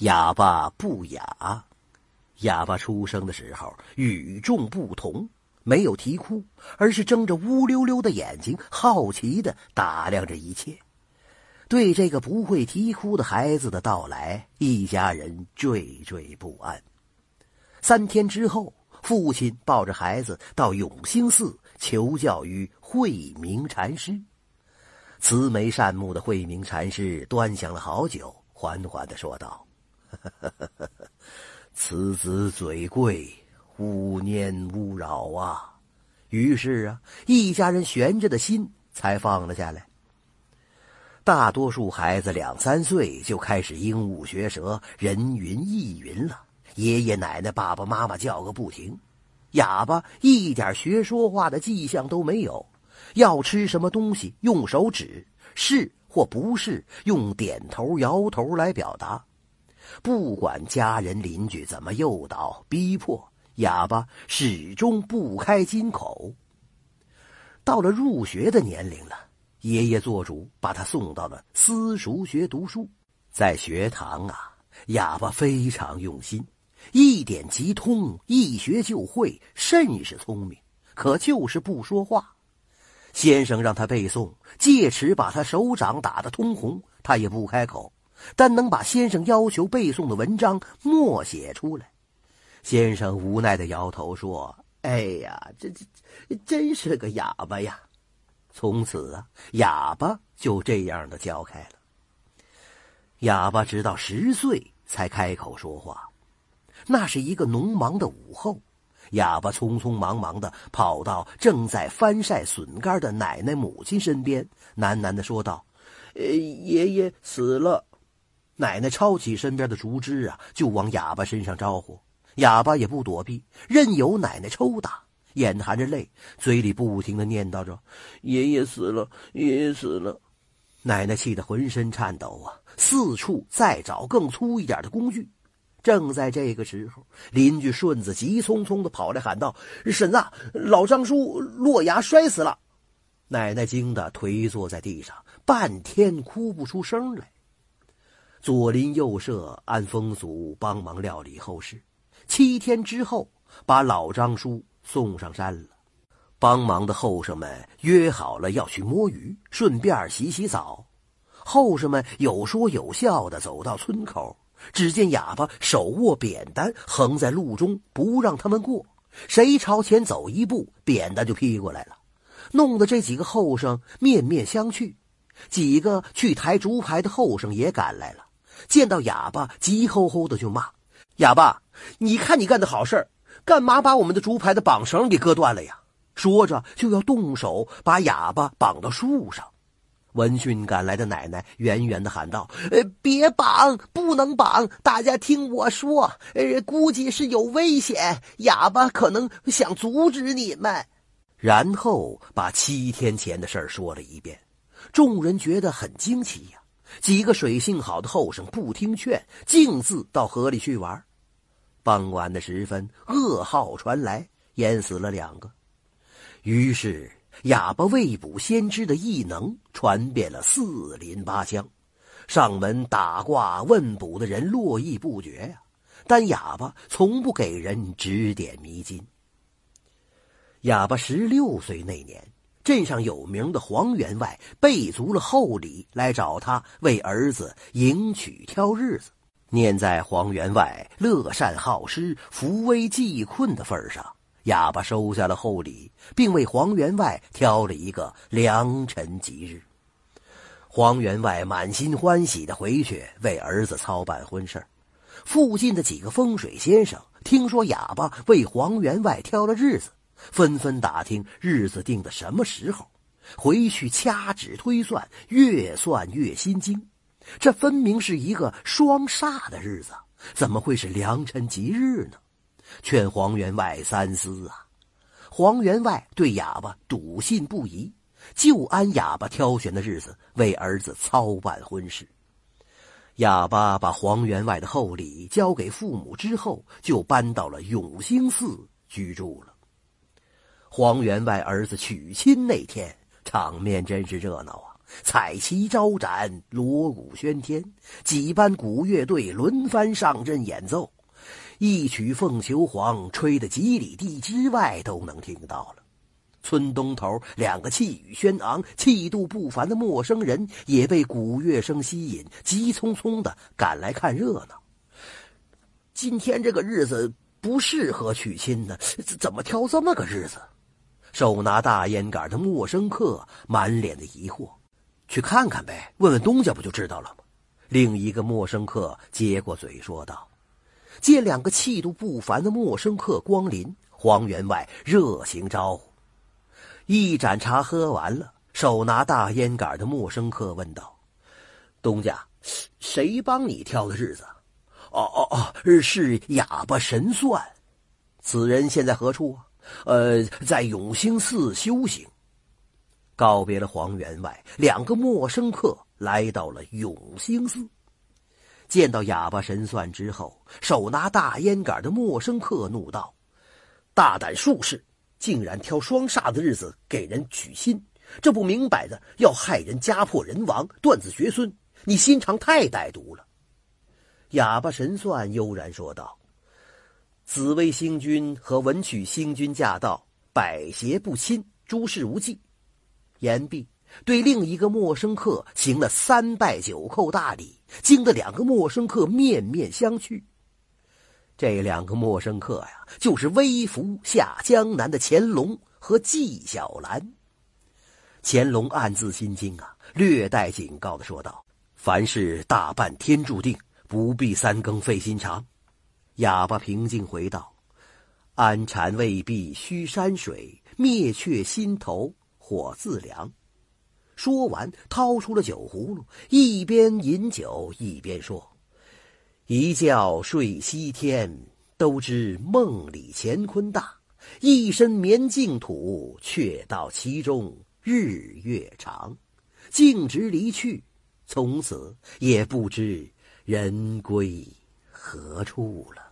哑巴不哑。哑巴出生的时候与众不同，没有啼哭，而是睁着乌溜溜的眼睛，好奇的打量着一切。对这个不会啼哭的孩子的到来，一家人惴惴不安。三天之后，父亲抱着孩子到永兴寺求教于慧明禅师。慈眉善目的慧明禅师端详了好久，缓缓的说道。此子嘴贵，勿念勿扰啊！于是啊，一家人悬着的心才放了下来。大多数孩子两三岁就开始鹦鹉学舌、人云亦云了，爷爷奶奶、爸爸妈妈叫个不停。哑巴一点学说话的迹象都没有，要吃什么东西用手指，是或不是用点头、摇头来表达。不管家人邻居怎么诱导逼迫，哑巴始终不开金口。到了入学的年龄了，爷爷做主把他送到了私塾学读书。在学堂啊，哑巴非常用心，一点即通，一学就会，甚是聪明。可就是不说话。先生让他背诵，戒尺把他手掌打得通红，他也不开口。但能把先生要求背诵的文章默写出来，先生无奈的摇头说：“哎呀，这这真是个哑巴呀！”从此啊，哑巴就这样的教开了。哑巴直到十岁才开口说话，那是一个农忙的午后，哑巴匆匆忙忙的跑到正在翻晒笋干的奶奶母亲身边，喃喃的说道：“呃，爷爷死了。”奶奶抄起身边的竹枝啊，就往哑巴身上招呼。哑巴也不躲避，任由奶奶抽打，眼含着泪，嘴里不停的念叨着：“爷爷死了，爷爷死了。”奶奶气得浑身颤抖啊，四处再找更粗一点的工具。正在这个时候，邻居顺子急匆匆的跑来喊道：“婶子，老张叔落崖摔死了！”奶奶惊得颓坐在地上，半天哭不出声来。左邻右舍按风俗帮忙料理后事，七天之后把老张叔送上山了。帮忙的后生们约好了要去摸鱼，顺便洗洗澡。后生们有说有笑的走到村口，只见哑巴手握扁担横在路中，不让他们过。谁朝前走一步，扁担就劈过来了，弄得这几个后生面面相觑。几个去抬竹排的后生也赶来了。见到哑巴，急吼吼的就骂：“哑巴，你看你干的好事干嘛把我们的竹排的绑绳给割断了呀？”说着就要动手把哑巴绑到树上。闻讯赶来的奶奶远远的喊道：“呃，别绑，不能绑！大家听我说，呃，估计是有危险，哑巴可能想阻止你们。”然后把七天前的事说了一遍。众人觉得很惊奇呀。几个水性好的后生不听劝，径自到河里去玩。傍晚的时分，噩耗传来，淹死了两个。于是，哑巴未卜先知的异能传遍了四邻八乡，上门打卦问卜的人络绎不绝呀。但哑巴从不给人指点迷津。哑巴十六岁那年。镇上有名的黄员外备足了厚礼来找他为儿子迎娶挑日子，念在黄员外乐善好施、扶危济困的份上，哑巴收下了厚礼，并为黄员外挑了一个良辰吉日。黄员外满心欢喜的回去为儿子操办婚事附近的几个风水先生听说哑巴为黄员外挑了日子。纷纷打听日子定的什么时候，回去掐指推算，越算越心惊。这分明是一个双煞的日子，怎么会是良辰吉日呢？劝黄员外三思啊！黄员外对哑巴笃信不疑，就按哑巴挑选的日子为儿子操办婚事。哑巴把黄员外的厚礼交给父母之后，就搬到了永兴寺居住了。黄员外儿子娶亲那天，场面真是热闹啊！彩旗招展，锣鼓喧天，几班鼓乐队轮番上阵演奏，一曲《凤求凰》吹得几里地之外都能听到了。村东头，两个气宇轩昂、气度不凡的陌生人也被鼓乐声吸引，急匆匆的赶来看热闹。今天这个日子不适合娶亲呢，怎么挑这么个日子？手拿大烟杆的陌生客满脸的疑惑。去看看呗，问问东家不就知道了吗？另一个陌生客接过嘴说道。见两个气度不凡的陌生客光临，黄员外热情招呼。一盏茶喝完了，手拿大烟杆的陌生客问道：“东家，谁帮你挑的日子？”“哦哦哦，是哑巴神算。”“此人现在何处啊？”“呃，在永兴寺修行。”告别了黄员外，两个陌生客来到了永兴寺。见到哑巴神算之后，手拿大烟杆的陌生客怒道：“大胆术士！”竟然挑双煞的日子给人取心，这不明摆着要害人家破人亡、断子绝孙？你心肠太歹毒了！哑巴神算悠然说道：“紫薇星君和文曲星君驾到，百邪不侵，诸事无忌。”言毕，对另一个陌生客行了三拜九叩大礼，惊得两个陌生客面面相觑。这两个陌生客呀，就是微服下江南的乾隆和纪晓岚。乾隆暗自心惊啊，略带警告的说道：“凡事大半天注定，不必三更费心肠。”哑巴平静回道：“安禅未必须山水，灭却心头火自凉。”说完，掏出了酒葫芦，一边饮酒一边说。一觉睡西天，都知梦里乾坤大；一身眠净土，却道其中日月长。径直离去，从此也不知人归何处了。